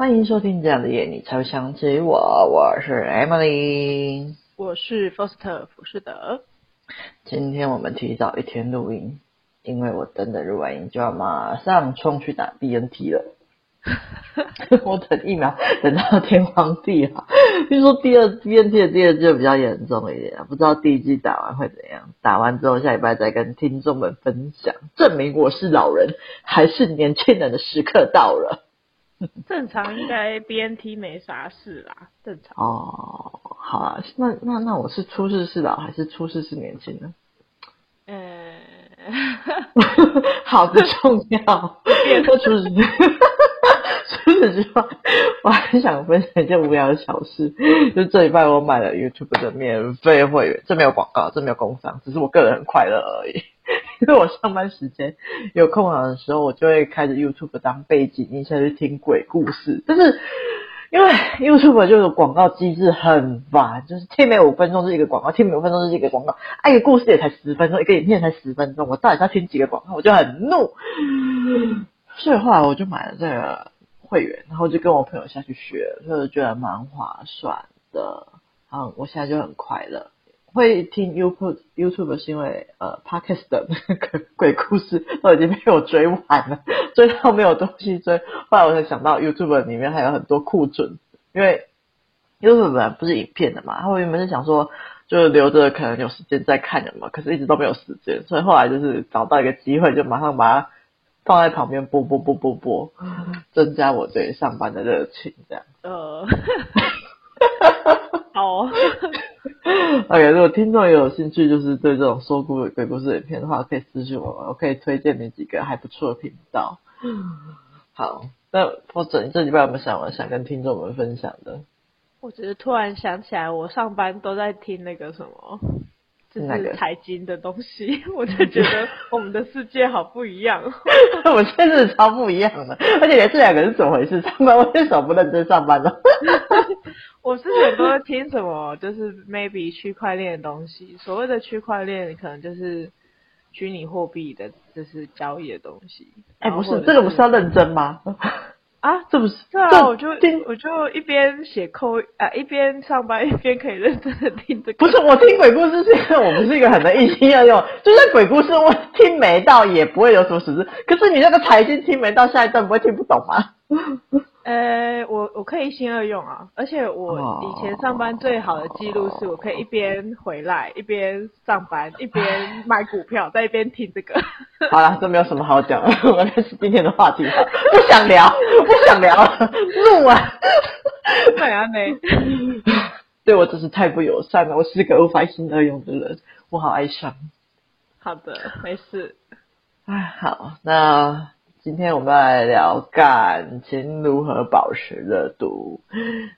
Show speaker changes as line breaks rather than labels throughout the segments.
欢迎收听这样的夜，你才会想起我。我是 Emily，
我是 Foster 福士德。
今天我们提早一天录音，因为我等的录完音就要马上冲去打 BNT 了。我等疫苗等到天荒地老。听说第二 BNT 的第二季比较严重一点，不知道第一季打完会怎样。打完之后下礼拜再跟听众们分享，证明我是老人还是年轻人的时刻到了。
正常应该 BNT 没啥事啦，正常。
哦，好啊，那那那我是初试是老还是初试是年轻呢？
呃，
好的，重要。别说初试。除此之外，我还想分享一件无聊的小事，就是这礼拜我买了 YouTube 的免费会员，这没有广告，这没有工商，只是我个人很快乐而已。因为我上班时间有空档的时候，我就会开着 YouTube 当背景音下去听鬼故事。但是因为 YouTube 就是广告机制很烦，就是听每五分钟是一个广告，听每五分钟是一个广告，哎，一个故事也才十分钟，一个影片才十分钟，我到底要听几个广告，我就很怒。所以后来我就买了这个会员，然后就跟我朋友下去学，就是觉得蛮划算的。然后我现在就很快乐。会听 YouTube YouTube 是因为呃 Podcast 的那个鬼故事都已经被我追完了，追到没有东西追。后来我才想到 YouTube 里面还有很多库存，因为 YouTube 本来不是影片的嘛，然后我原本是想说就留着可能有时间再看的嘛，可是一直都没有时间，所以后来就是找到一个机会，就马上把它放在旁边播播播播播，增加我对上班的热情，这样。呃。
好
，OK，如果听众也有兴趣，就是对这种说故鬼故事影片的话，可以私信我，我可以推荐你几个还不错的频道。好，那或者你这礼拜有没有想我想跟听众们分享的？
我只是突然想起来，我上班都在听那个什么。就是财经的东西，我就觉得我们的世界好不一样。
我们现在是超不一样的，而且这两个是怎么回事？上班为什么不认真上班呢？
我之前都在听什么，就是 maybe 区块链的东西。所谓的区块链，可能就是虚拟货币的，就是交易的东西。
哎、欸，不是，这个不是要认真吗？
啊，这不是对啊，我就我就一边写扣啊，一边上班一边可以认真的听这个。
不是，我听鬼故事是因为我不是一个很能一心二用，就算鬼故事我听没到也不会有什么实质。可是你那个财经听没到，下一段不会听不懂吗？
呃，我我可以一心二用啊，而且我以前上班最好的记录是我可以一边回来一边上班一边 买股票，在一边听这个。
好了，这没有什么好讲，我们开始今天的话题吧。不想聊，不想聊，怒啊！
对啊，你
对我真是太不友善了。我是个无法一心二用的人，我好哀伤。
好的，没事。
哎，好，那。今天我们来聊感情如何保持热度，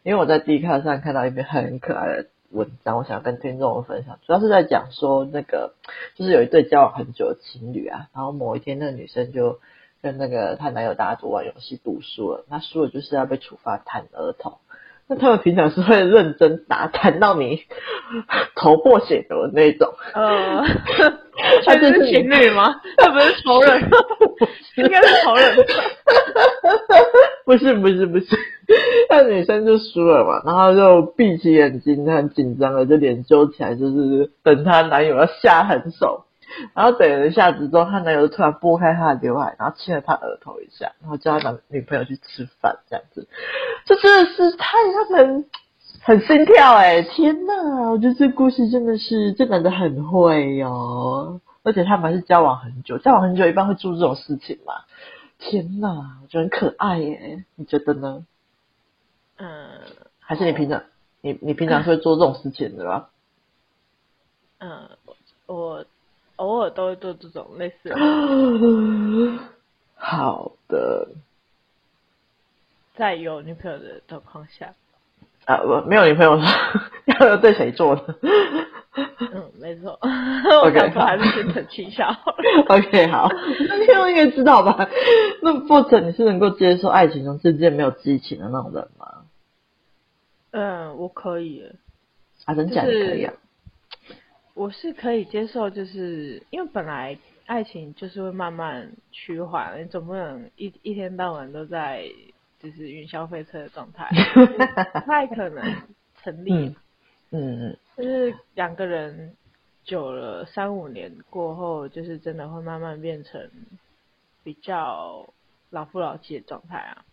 因为我在 Dcard 上看到一篇很可爱的文章，我想跟听众们分享。主要是在讲说，那个就是有一对交往很久的情侣啊，然后某一天那个女生就跟那个她男友打赌玩游戏赌输了，那输了就是要被处罚弹额头。那他们平常是会认真打，弹到你 头破血流的那种。呃，
他这是情侣吗？他不是仇人，应该是好人。
不是不是不是，那女生就输了嘛，然后就闭起眼睛，很紧张的就脸揪起来，就是等她男友要下狠手。然后等了一下子之后，她男友突然拨开她的刘海，然后亲了她额头一下，然后叫她男女朋友去吃饭，这样子，这真的是太让人 很心跳哎！天呐，我觉得这故事真的是这男的很会哦，而且他们还是交往很久，交往很久一般会做这种事情嘛。天哪，我觉得很可爱耶，你觉得呢？嗯，还是你平常你你平常是会做这种事情的吧？
嗯，我。偶尔都会做这种类似的。
好的，
在有女朋友的状况下。
啊，不，没有女朋友，要 要对谁做呢？
嗯，没错。OK，好，还是先澄清一下。
OK，好，那听众应该知道吧？那或者你是能够接受爱情中之间没有激情的那种人吗？
嗯，我可以。
啊，真假的可以啊。
我是可以接受，就是因为本来爱情就是会慢慢趋缓，你总不能一一天到晚都在就是云霄飞车的状态，不太可能成立。
嗯嗯，
就是两个人久了三五年过后，就是真的会慢慢变成比较老夫老妻的状态啊。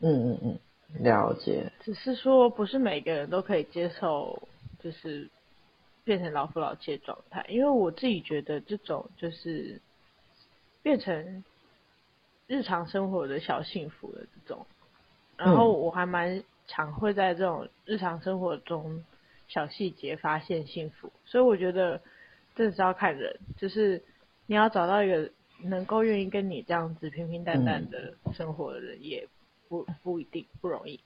嗯嗯嗯，了解。
只是说不是每个人都可以接受，就是变成老夫老妻的状态，因为我自己觉得这种就是变成日常生活的小幸福的这种，然后我还蛮常会在这种日常生活中。小细节发现幸福，所以我觉得这是要看人，就是你要找到一个能够愿意跟你这样子平平淡淡的生活的人，也不不一定不容易，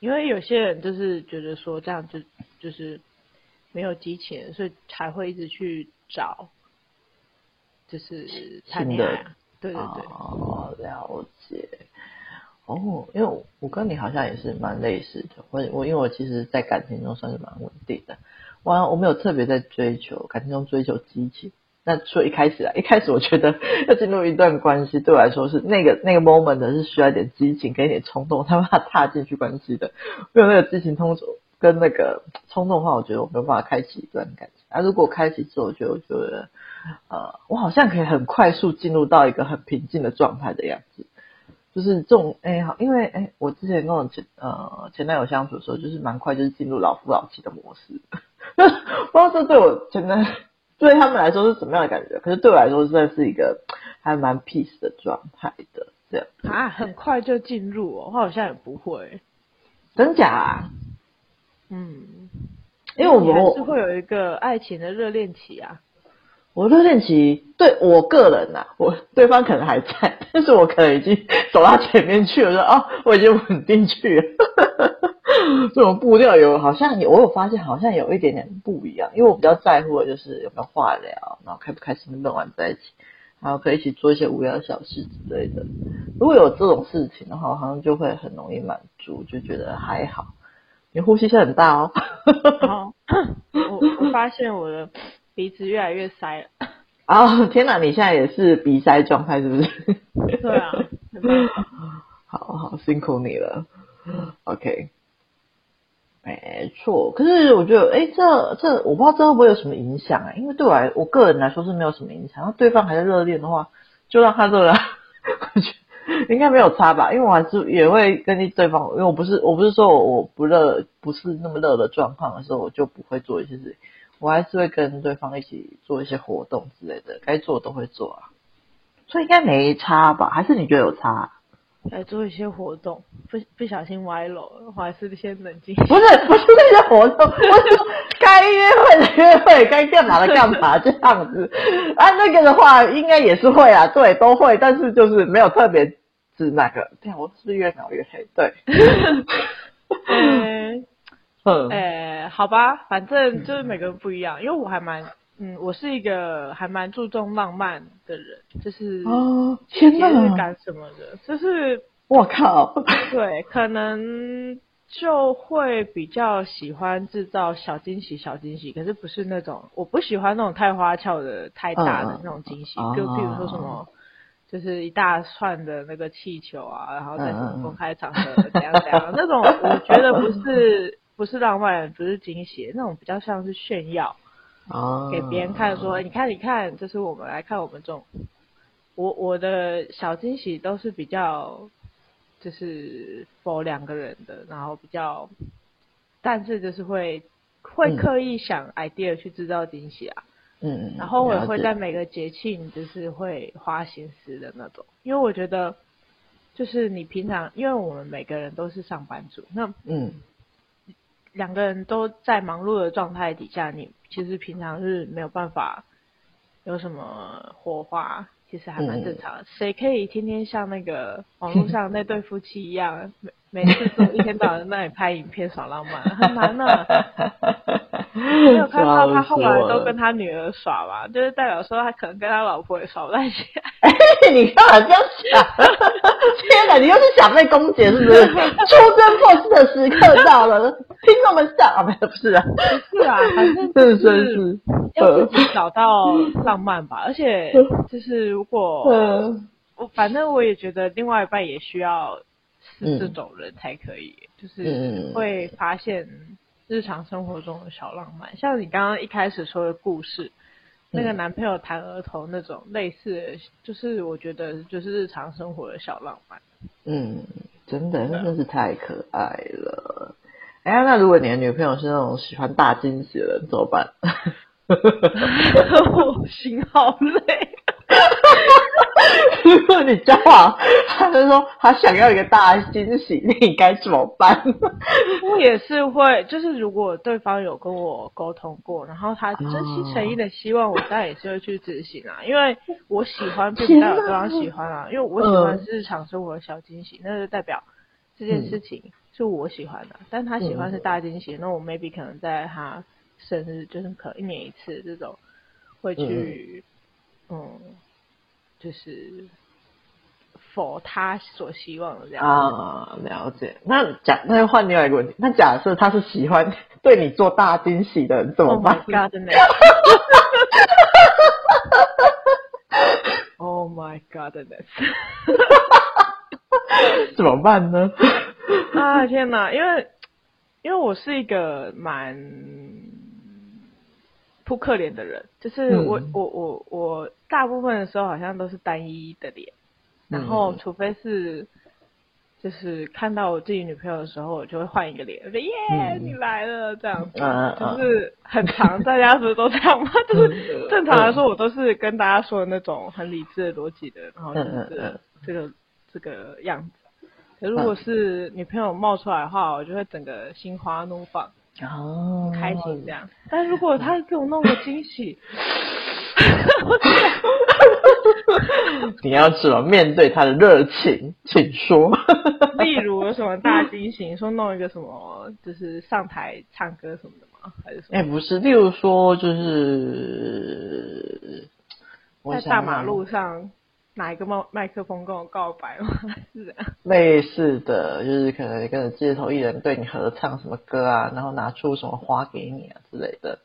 因为有些人就是觉得说这样就就是没有激情，所以才会一直去找，就是谈恋爱啊，对对对，
哦，了解。哦，因为我跟你好像也是蛮类似的，我我因为我其实，在感情中算是蛮稳定的，我我没有特别在追求感情中追求激情。那所以一开始啊，一开始我觉得 要进入一段关系，对我来说是那个那个 moment 是需要一点激情跟一点冲动，他怕踏进去关系的。没有那个激情通跟那个冲动的话，我觉得我没有办法开启一段感情。啊，如果开启之后，我觉得我觉得呃，我好像可以很快速进入到一个很平静的状态的样子。就是这种哎好，因为哎，我之前跟我前呃前男友相处的时候，就是蛮快就是进入老夫老妻的模式，不知道这对我前男对他们来说是什么样的感觉，可是对我来说，算是一个还蛮 peace 的状态的这样
啊，很快就进入哦，我好像也不会，
真假啊？
嗯，
因为我们
还是会有一个爱情的热恋期啊。
我热恋期对我个人呐、啊，我对方可能还在，但是我可能已经走到前面去了，说哦，我已经稳定去了。这种步调有好像有，我有发现好像有一点点不一样，因为我比较在乎的就是有没有话聊，然后开不开心能玩在一起，然后可以一起做一些无聊小事之类的。如果有这种事情的话，好像就会很容易满足，就觉得还好。你呼吸声很大哦。
我我发现我的。鼻子越来越塞了
啊！天哪，你现在也是鼻塞状态是不是？
对啊，
好好辛苦你了。OK，没错。可是我觉得，哎，这这我不知道这会不会有什么影响啊？因为对我来，我个人来说是没有什么影响。然后对方还在热恋的话，就让他热了。我觉得应该没有差吧？因为我还是也会根据对方，因为我不是我不是说我我不热，不是那么热的状况的时候，我就不会做一些事情。我还是会跟对方一起做一些活动之类的，该做的都会做啊，所以应该没差吧？还是你觉得有差？
来做一些活动，不不小心歪楼了，我还是先冷静。
不是不是那些活动，我说该约会的约会，该干嘛的干嘛这样子。啊，那个的话应该也是会啊，对，都会，但是就是没有特别指哪个。对啊，我是不是越描越黑？对。
嗯嗯，哎，好吧，反正就是每个人不一样，因为我还蛮，嗯，我是一个还蛮注重浪漫的人，就是
哦，天哪，
节日感什么的，就是
我靠，
对，可能就会比较喜欢制造小惊喜，小惊喜，可是不是那种，我不喜欢那种太花俏的、太大的那种惊喜，就比如说什么，就是一大串的那个气球啊，然后在什么公开场合怎样怎样，那种我觉得不是。不是浪漫，不是惊喜，那种比较像是炫耀，
哦，
给别人看说，你看，你看，这是我们来看我们这种，我我的小惊喜都是比较，就是 for 两个人的，然后比较，但是就是会会刻意想 idea 去制造惊喜啊，
嗯嗯，
然后我也会在每个节庆就是会花心思的那种，因为我觉得，就是你平常，因为我们每个人都是上班族，那嗯。两个人都在忙碌的状态底下，你其实平常是没有办法有什么火花，其实还蛮正常的。谁、嗯、可以天天像那个网络上那对夫妻一样，每每次都一天到晚在那里拍影片耍浪漫，很难呢、啊。没有看到他后来都跟他女儿耍嘛，就是代表说他可能跟他老婆也耍不太起来。
哎，你干嘛这样想？天哪，你又是想被攻击是不是？出征破事的时刻到了，听众们笑啊，没有不是啊，
不是啊，反正就是，是，是要自己找到浪漫吧。而且就是如果我反正我也觉得另外一半也需要是这种人才可以，嗯、就是会发现日常生活中的小浪漫，嗯、像你刚刚一开始说的故事，嗯、那个男朋友弹额头那种类似的，就是我觉得就是日常生活的小浪漫。
嗯，真的，真的是太可爱了。哎呀，那如果你的女朋友是那种喜欢大惊喜的人，怎么办？
我心好累。
如果你交往，他就说他想要一个大惊喜，你该怎么办？
我也是会，就是如果对方有跟我沟通过，然后他真心诚意的希望我，当然也是会去执行啊。因为我喜欢，并不代表对方喜欢啊。因为我喜欢日常生活的小惊喜，那就代表这件事情是我喜欢的。但他喜欢是大惊喜，那我 maybe 可能在他生日，就是可能一年一次这种，会去，嗯。就是否他所希望的这样
啊，了解。那假那就换另外一个问题，那假设他是喜欢对你做大惊喜的人怎么办
？Oh my god！真的。Oh my god！真的。
怎么办呢？
啊天哪！因为因为我是一个蛮。扑克脸的人，就是我、嗯、我我我大部分的时候好像都是单一的脸，然后除非是就是看到我自己女朋友的时候，我就会换一个脸，我说耶、嗯、你来了！这样子，啊、就是很常大家是不是都这样吗？就是正常来说，我都是跟大家说的那种很理智的逻辑的，然后就是这个这个样子。可如果是女朋友冒出来的话，我就会整个心花怒放。
哦，
开心这样。但如果他给我弄个惊喜，
你要怎么面对他的热情？请说。
例如有什么大惊喜？说弄一个什么，就是上台唱歌什么的吗？还是什么？
哎、欸，不是。例如说，就是
在大马路上。拿一个麦麦克风跟我告白吗？是这样。
类似的就是可能跟着街头艺人对你合唱什么歌啊，然后拿出什么花给你啊之类的。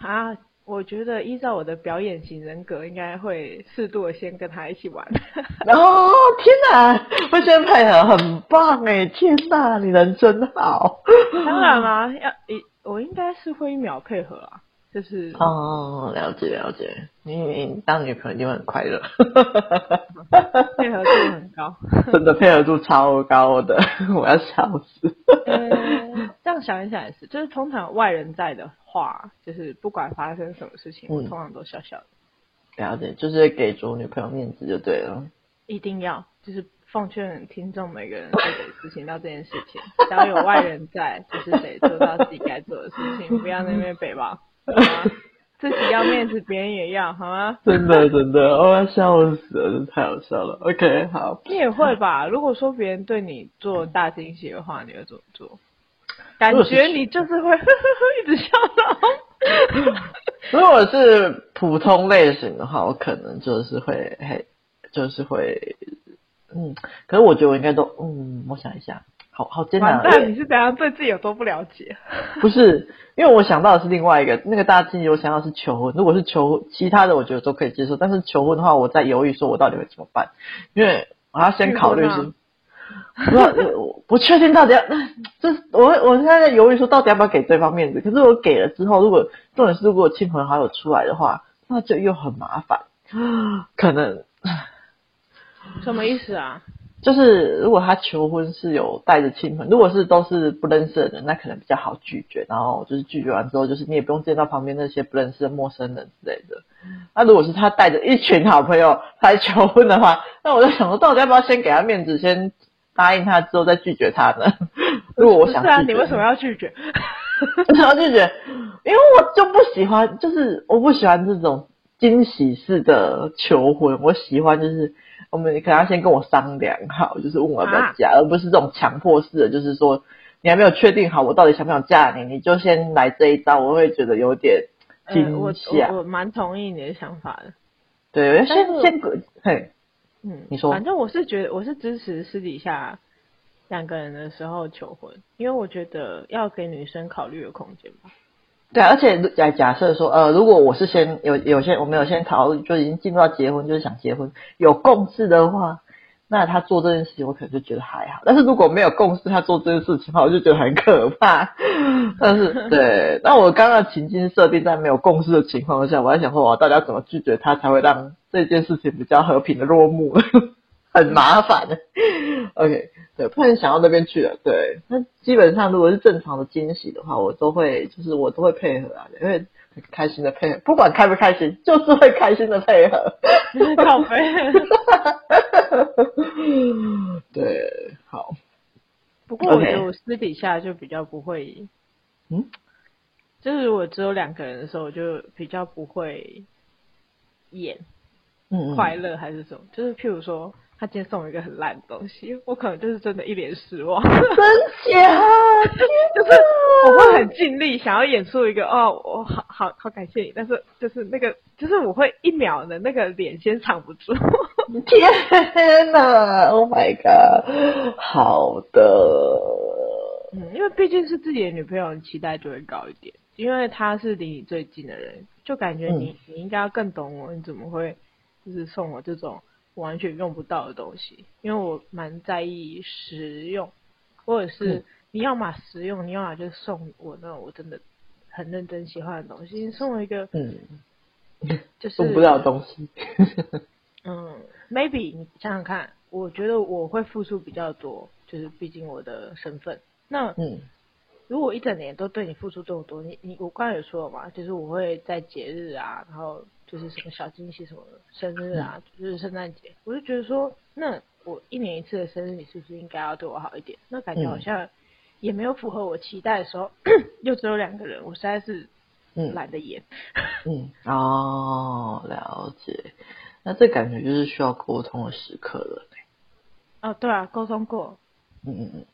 啊，我觉得依照我的表演型人格，应该会适度的先跟他一起玩。
哦，天哪，会先配合，很棒哎！天哪，你人真好。
当然啦，要一我应该是会一秒配合啊。就是
哦，了解了解，你你当女朋友一定会很快乐，
配合度很高，
真的配合度超高的，我要笑死。
欸、这样想一想也是，就是通常外人在的话，就是不管发生什么事情，嗯、我通常都笑笑的。
了解，就是给足女朋友面子就对了。
一定要，就是奉劝听众每个人都得执行到这件事情，只要有外人在，就是得做到自己该做的事情，不要那边北吧。自己要面子，别人也要，好吗？
真的真的，我要笑死了，这太好笑了。OK，好。
你也会吧？如果说别人对你做大惊喜的话，你会怎么做？感觉你就是会呵呵呵一直笑到。
如果是普通类型的话，我可能就是会，嘿，就是会，嗯。可是我觉得我应该都，嗯，我想一下。好好艰难。
那你是怎样对自己有多不了解？
不是，因为我想到的是另外一个那个大惊喜，我想到是求婚。如果是求其他的，我觉得都可以接受。但是求婚的话，我在犹豫，说我到底会怎么办？因为我要先考虑是，不我不确定到底要，这我我现在在犹豫说到底要不要给对方面子。可是我给了之后，如果重点是如果亲朋好友出来的话，那就又很麻烦。可能
什么意思啊？
就是如果他求婚是有带着亲朋，如果是都是不认识的人，那可能比较好拒绝。然后就是拒绝完之后，就是你也不用见到旁边那些不认识的陌生人之类的。那如果是他带着一群好朋友来求婚的话，那我就想说，到底要不要先给他面子，先答应他之后再拒绝他呢？如果我想拒绝，
是啊，你为什么要拒绝？
为什么要拒绝？因为我就不喜欢，就是我不喜欢这种惊喜式的求婚，我喜欢就是。我们可能要先跟我商量好，就是问我要不要嫁，啊、而不是这种强迫式的，就是说你还没有确定好我到底想不想嫁你，你就先来这一招，我会觉得有点惊吓、呃。我
我蛮同意你的想法的。
对，先是先嘿，
嗯，你说，反正我是觉得我是支持私底下两个人的时候求婚，因为我觉得要给女生考虑的空间吧。
对，而且假假设说，呃，如果我是先有有些我们有先讨论，就已经进入到结婚，就是想结婚有共识的话，那他做这件事情，我可能就觉得还好。但是如果没有共识，他做这件事情的话，我就觉得很可怕。但是，对，那我刚刚情境设定在没有共识的情况下，我还想说，我大家怎么拒绝他，才会让这件事情比较和平的落幕？很麻烦的。OK，对，突然想到那边去了。对，那基本上如果是正常的惊喜的话，我都会，就是我都会配合啊，因为。开心的配合，不管开不开心，就是会开心的配合。
靠背。
对，好。
不过我觉得我私底下就比较不会，嗯，就是我只有两个人的时候，我就比较不会演，嗯，快乐还是什么，就是譬如说。他今天送我一个很烂的东西，我可能就是真的一脸失望。真
假？
就是我会很尽力想要演出一个哦，我好好好感谢你，但是就是那个就是我会一秒的那个脸先藏不住。
天哪！Oh my god！好的。
嗯，因为毕竟是自己的女朋友，期待就会高一点。因为她是离你最近的人，就感觉你、嗯、你应该要更懂我，你怎么会就是送我这种？完全用不到的东西，因为我蛮在意实用，或者是你要嘛实用，你要嘛就送我那种我真的很认真喜欢的东西。你送我一个，嗯，就是
送不了东西。
嗯，maybe 你想想看，我觉得我会付出比较多，就是毕竟我的身份。那嗯，如果一整年都对你付出这么多，你你我刚才有说了嘛，就是我会在节日啊，然后。就是什么小惊喜什么的，生日啊，就是圣诞节，我就觉得说，那我一年一次的生日，你是不是应该要对我好一点？那感觉好像也没有符合我期待的时候，又只有两个人，我实在是懒得演。
嗯，嗯，哦，了解。那这感觉就是需要沟通的时刻了。
哦，对啊，沟通过。
嗯嗯嗯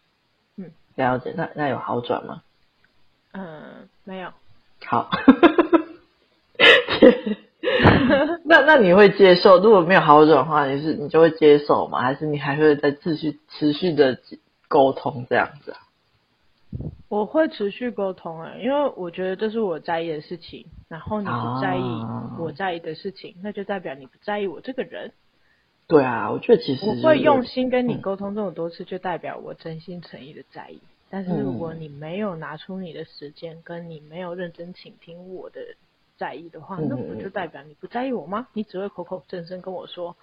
嗯，了解。那那有好转吗？
嗯，没有。
好。那那你会接受？如果没有好转的话，你是你就会接受吗？还是你还会再继续持续的沟通这样子啊？
我会持续沟通哎、欸，因为我觉得这是我在意的事情，然后你不在意我在意的事情，啊、那就代表你不在意我这个人。
对啊，我觉得其实
我会用心跟你沟通这么多次，就代表我真心诚意的在意。但是如果你没有拿出你的时间，跟你没有认真倾听我的。在意的话，那不就代表你不在意我吗？你只会口口声声跟我说，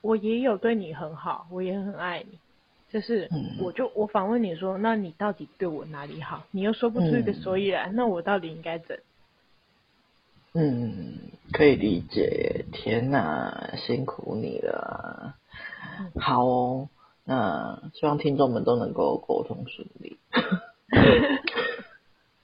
我也有对你很好，我也很爱你。就是，我就我反问你说，那你到底对我哪里好？你又说不出一个所以然，那我到底应该怎？
嗯，可以理解。天哪，辛苦你了。好哦，那希望听众们都能够沟通顺利。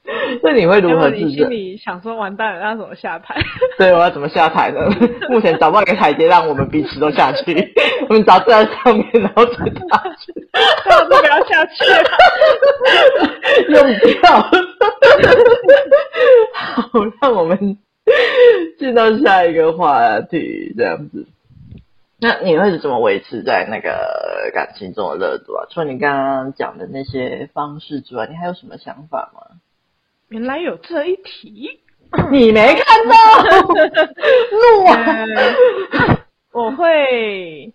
那你会如何自责？
你心里想说完蛋了，那怎么下台？
对，我要怎么下台呢？目前找不到一个台阶，让我们彼此都下去。我们找在上面，然后再下去。
不要下去了，
用掉。好，让我们进到下一个话题，这样子。那你会是怎么维持在那个感情中的热度啊？除了你刚刚讲的那些方式之外，你还有什么想法吗？
原来有这一题，
你没看到？怒
啊！我会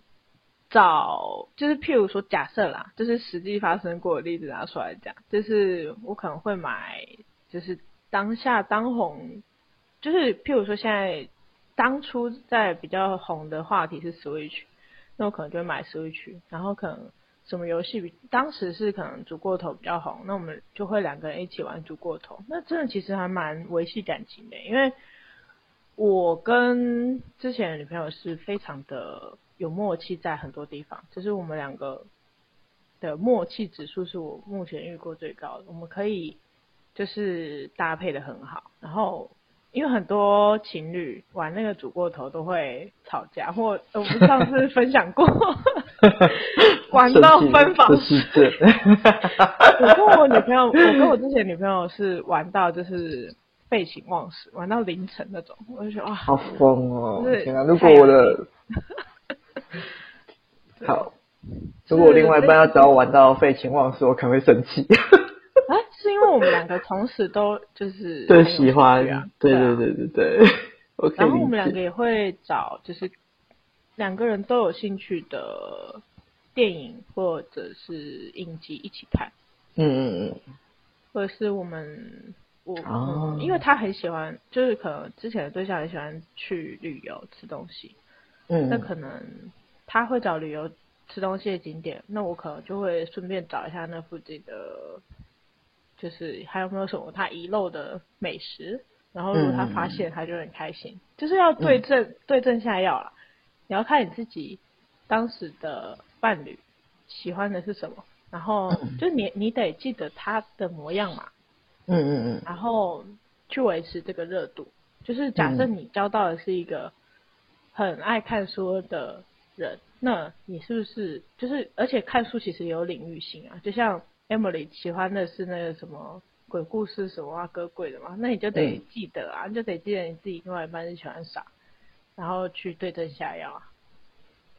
找，就是譬如说，假设啦，就是实际发生过的例子拿出来讲，就是我可能会买，就是当下当红，就是譬如说现在当初在比较红的话题是 Switch，那我可能就会买 Switch，然后可能。什么游戏当时是可能煮过头比较红，那我们就会两个人一起玩煮过头。那真的其实还蛮维系感情的，因为我跟之前的女朋友是非常的有默契，在很多地方，就是我们两个的默契指数是我目前遇过最高的。我们可以就是搭配的很好，然后。因为很多情侣玩那个主过头都会吵架，或我们上次分享过，玩到分房。我跟 我女朋友，我跟我之前女朋友是玩到就是废寝忘食，玩到凌晨那种，我就觉得哇，
好疯哦！天啊，如果我的好，如果我另外一半要找我玩到废寝忘食，我可能会生气。
哎，是因为我们两个同时都就是
对喜欢，对对对对对。
然后我们两个也会找，就是两个人都有兴趣的电影或者是影集一起看。
嗯嗯嗯。
或者是我们我、
哦
嗯，因为他很喜欢，就是可能之前的对象很喜欢去旅游吃东西。嗯。那可能他会找旅游吃东西的景点，那我可能就会顺便找一下那附近的，就是还有没有什么他遗漏的美食。然后如果他发现，他就很开心。嗯、就是要对症、嗯、对症下药了。你要看你自己当时的伴侣喜欢的是什么，然后就你你得记得他的模样嘛。嗯嗯嗯。然后去维持这个热度。就是假设你交到的是一个很爱看书的人，那你是不是就是而且看书其实有领域性啊？就像 Emily 喜欢的是那个什么。鬼故事什么啊，歌鬼的嘛，那你就得记得啊，你就得记得你自己另外一半是喜欢啥，然后去对症下药啊。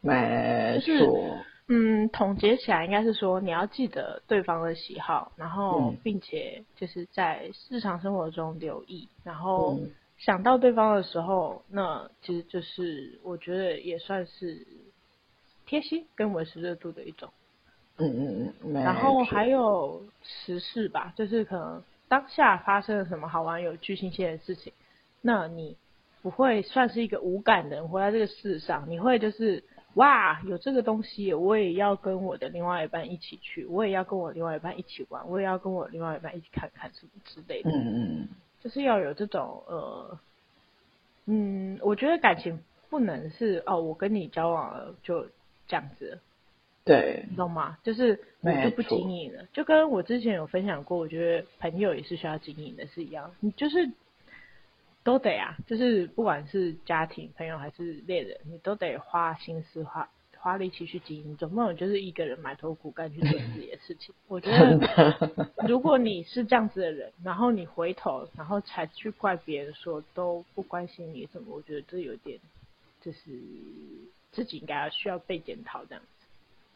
没错。
就是，嗯，总结起来应该是说，你要记得对方的喜好，然后并且就是在日常生活中留意，然后想到对方的时候，那其实就是我觉得也算是贴心跟维持热度的一种。
嗯嗯嗯，
然后还有时事吧，就是可能当下发生了什么好玩、有趣、新鲜的事情，那你不会算是一个无感的人活在这个世上，你会就是哇，有这个东西，我也要跟我的另外一半一起去，我也要跟我另外一半一起玩，我也要跟我另外一半一起看看什么之类的。
嗯嗯，
就是要有这种呃，嗯，我觉得感情不能是哦，我跟你交往了就这样子。
对，
你懂吗？就是我就不经营了，就跟我之前有分享过，我觉得朋友也是需要经营的，是一样。你就是都得啊，就是不管是家庭、朋友还是恋人，你都得花心思、花花力气去经营。总不能就是一个人埋头苦干去做自己的事情。我觉得，如果你是这样子的人，然后你回头，然后才去怪别人说都不关心你什么，我觉得这有点就是自己应该要需要被检讨这样子。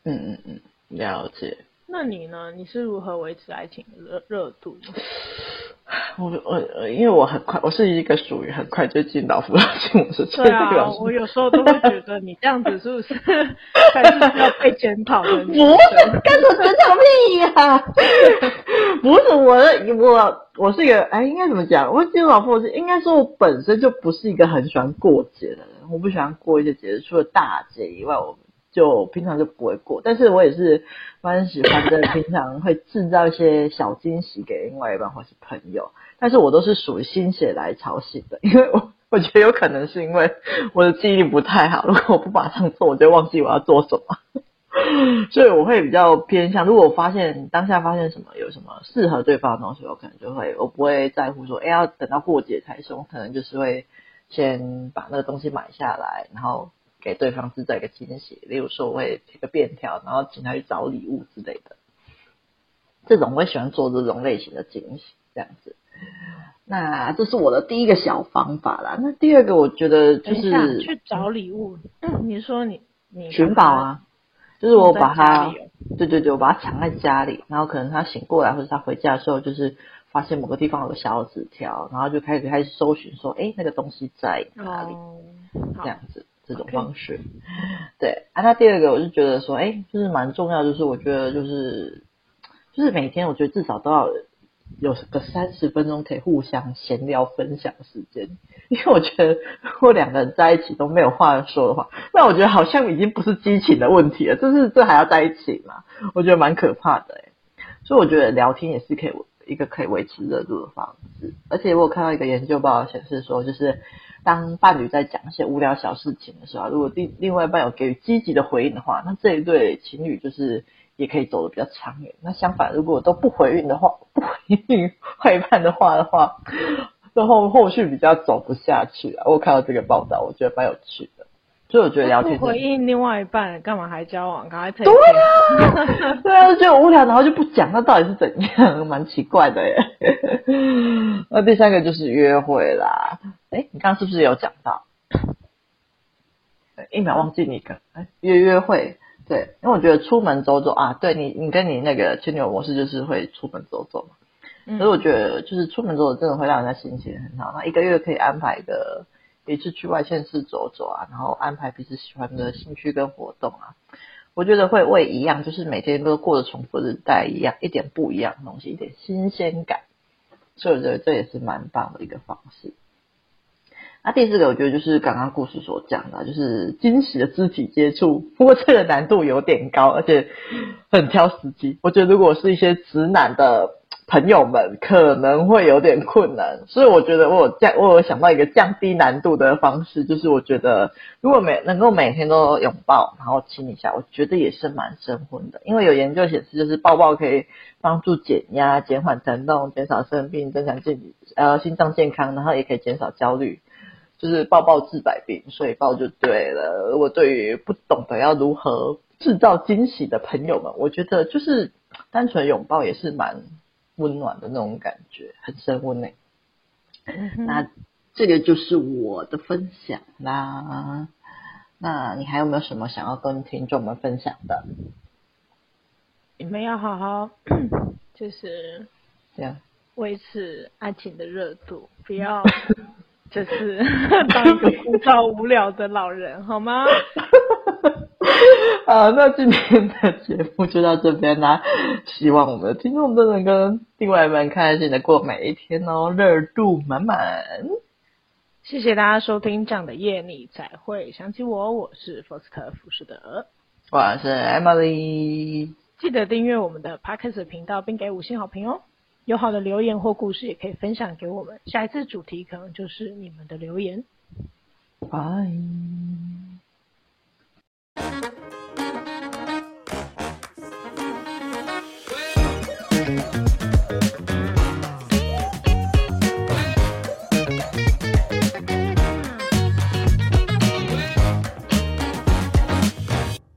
嗯嗯嗯，了解。
那你呢？你是如何维持爱情的热热度呢？
我我因为我很快，我是一个属于很快就进老夫老妻模式。
对啊，我有时候都会觉得你这样子是不是 才是要被检讨的？不是，
干什么检讨屁呀？不是我的，我我是一个哎，应该怎么讲？我进老夫老妻，应该说我本身就不是一个很喜欢过节的人，我不喜欢过一些节日，除了大节以外，我。就平常就不会过，但是我也是蛮喜欢的，平常会制造一些小惊喜给另外一半或是朋友，但是我都是属于心血来潮型的，因为我我觉得有可能是因为我的记忆力不太好，如果我不马上做，我就忘记我要做什么，所以我会比较偏向，如果我发现当下发现什么有什么适合对方的东西，我可能就会，我不会在乎说，哎，要等到过节才送，可能就是会先把那个东西买下来，然后。给对方制造一个惊喜，例如说我会贴个便条，然后请他去找礼物之类的。这种我也喜欢做这种类型的惊喜，这样子。那这是我的第一个小方法啦。那第二个我觉得就是
去找礼物。嗯，你说你你
寻宝啊？就是我把它，对对对，我把它藏在家里，然后可能他醒过来或者他回家的时候，就是发现某个地方有个小纸条，然后就开始开始搜寻，说，哎，那个东西在哪里？哦，这样子。这种方式. 对啊。那第二个，我就觉得说，哎，就是蛮重要，就是我觉得就是就是每天，我觉得至少都要有个三十分钟可以互相闲聊分享时间。因为我觉得，如果两个人在一起都没有话说的话，那我觉得好像已经不是激情的问题了，就是这还要在一起嘛？我觉得蛮可怕的哎。所以我觉得聊天也是可以一个可以维持热度的方式。而且我有看到一个研究报告显示说，就是。当伴侣在讲一些无聊小事情的时候，如果另另外一半有给予积极的回应的话，那这一对情侣就是也可以走得比较长远。那相反，如果都不回应的话，不回应另外一半的话的话，然后后续比较走不下去啊。我看到这个报道，我觉得蛮有趣的。所以我觉得聊天
不回应另外一半，干嘛还交往？赶快退。
对啊，对啊，就无聊，然后就不讲，那到底是怎样？蛮奇怪的耶。那第三个就是约会啦。哎，你刚刚是不是有讲到？一秒忘记你个哎，约约会，对，因为我觉得出门走走啊，对你，你跟你那个前女友模式就是会出门走走嘛。所以我觉得就是出门走走真的会让人家心情很好。那一个月可以安排一个。一次去外县市走走啊，然后安排彼此喜欢的兴趣跟活动啊。我觉得会为一样，就是每天都过着重复的日带一样，一点不一样的东西，一点新鲜感。所以我觉得这也是蛮棒的一个方式。那第四个，我觉得就是刚刚故事所讲的，就是惊喜的肢体接触。不过这个难度有点高，而且很挑时机。我觉得如果是一些直男的。朋友们可能会有点困难，所以我觉得我有降，我有想到一个降低难度的方式，就是我觉得如果每能够每天都拥抱，然后亲一下，我觉得也是蛮升温的。因为有研究显示，就是抱抱可以帮助减压、减缓疼痛、减少生病、增强健呃心脏健康，然后也可以减少焦虑，就是抱抱治百病，所以抱就对了。如果对于不懂得要如何制造惊喜的朋友们，我觉得就是单纯拥抱也是蛮。温暖的那种感觉，很升温呢。那这个就是我的分享啦。那你还有没有什么想要跟听众们分享的？
你们要好好，就是这样维持爱情的热度，不要 就是 当一个枯燥无聊的老人，好吗？
好，那今天的节目就到这边啦。希望我们的听众都能跟另外一半开心的过每一天哦，热度满满。
谢谢大家收听，这样的夜你才会想起我。我是福斯特福士德，
我是 Emily。
记得订阅我们的 Podcast 频道，并给五星好评哦。有好的留言或故事，也可以分享给我们。下一次主题可能就是你们的留言。
拜。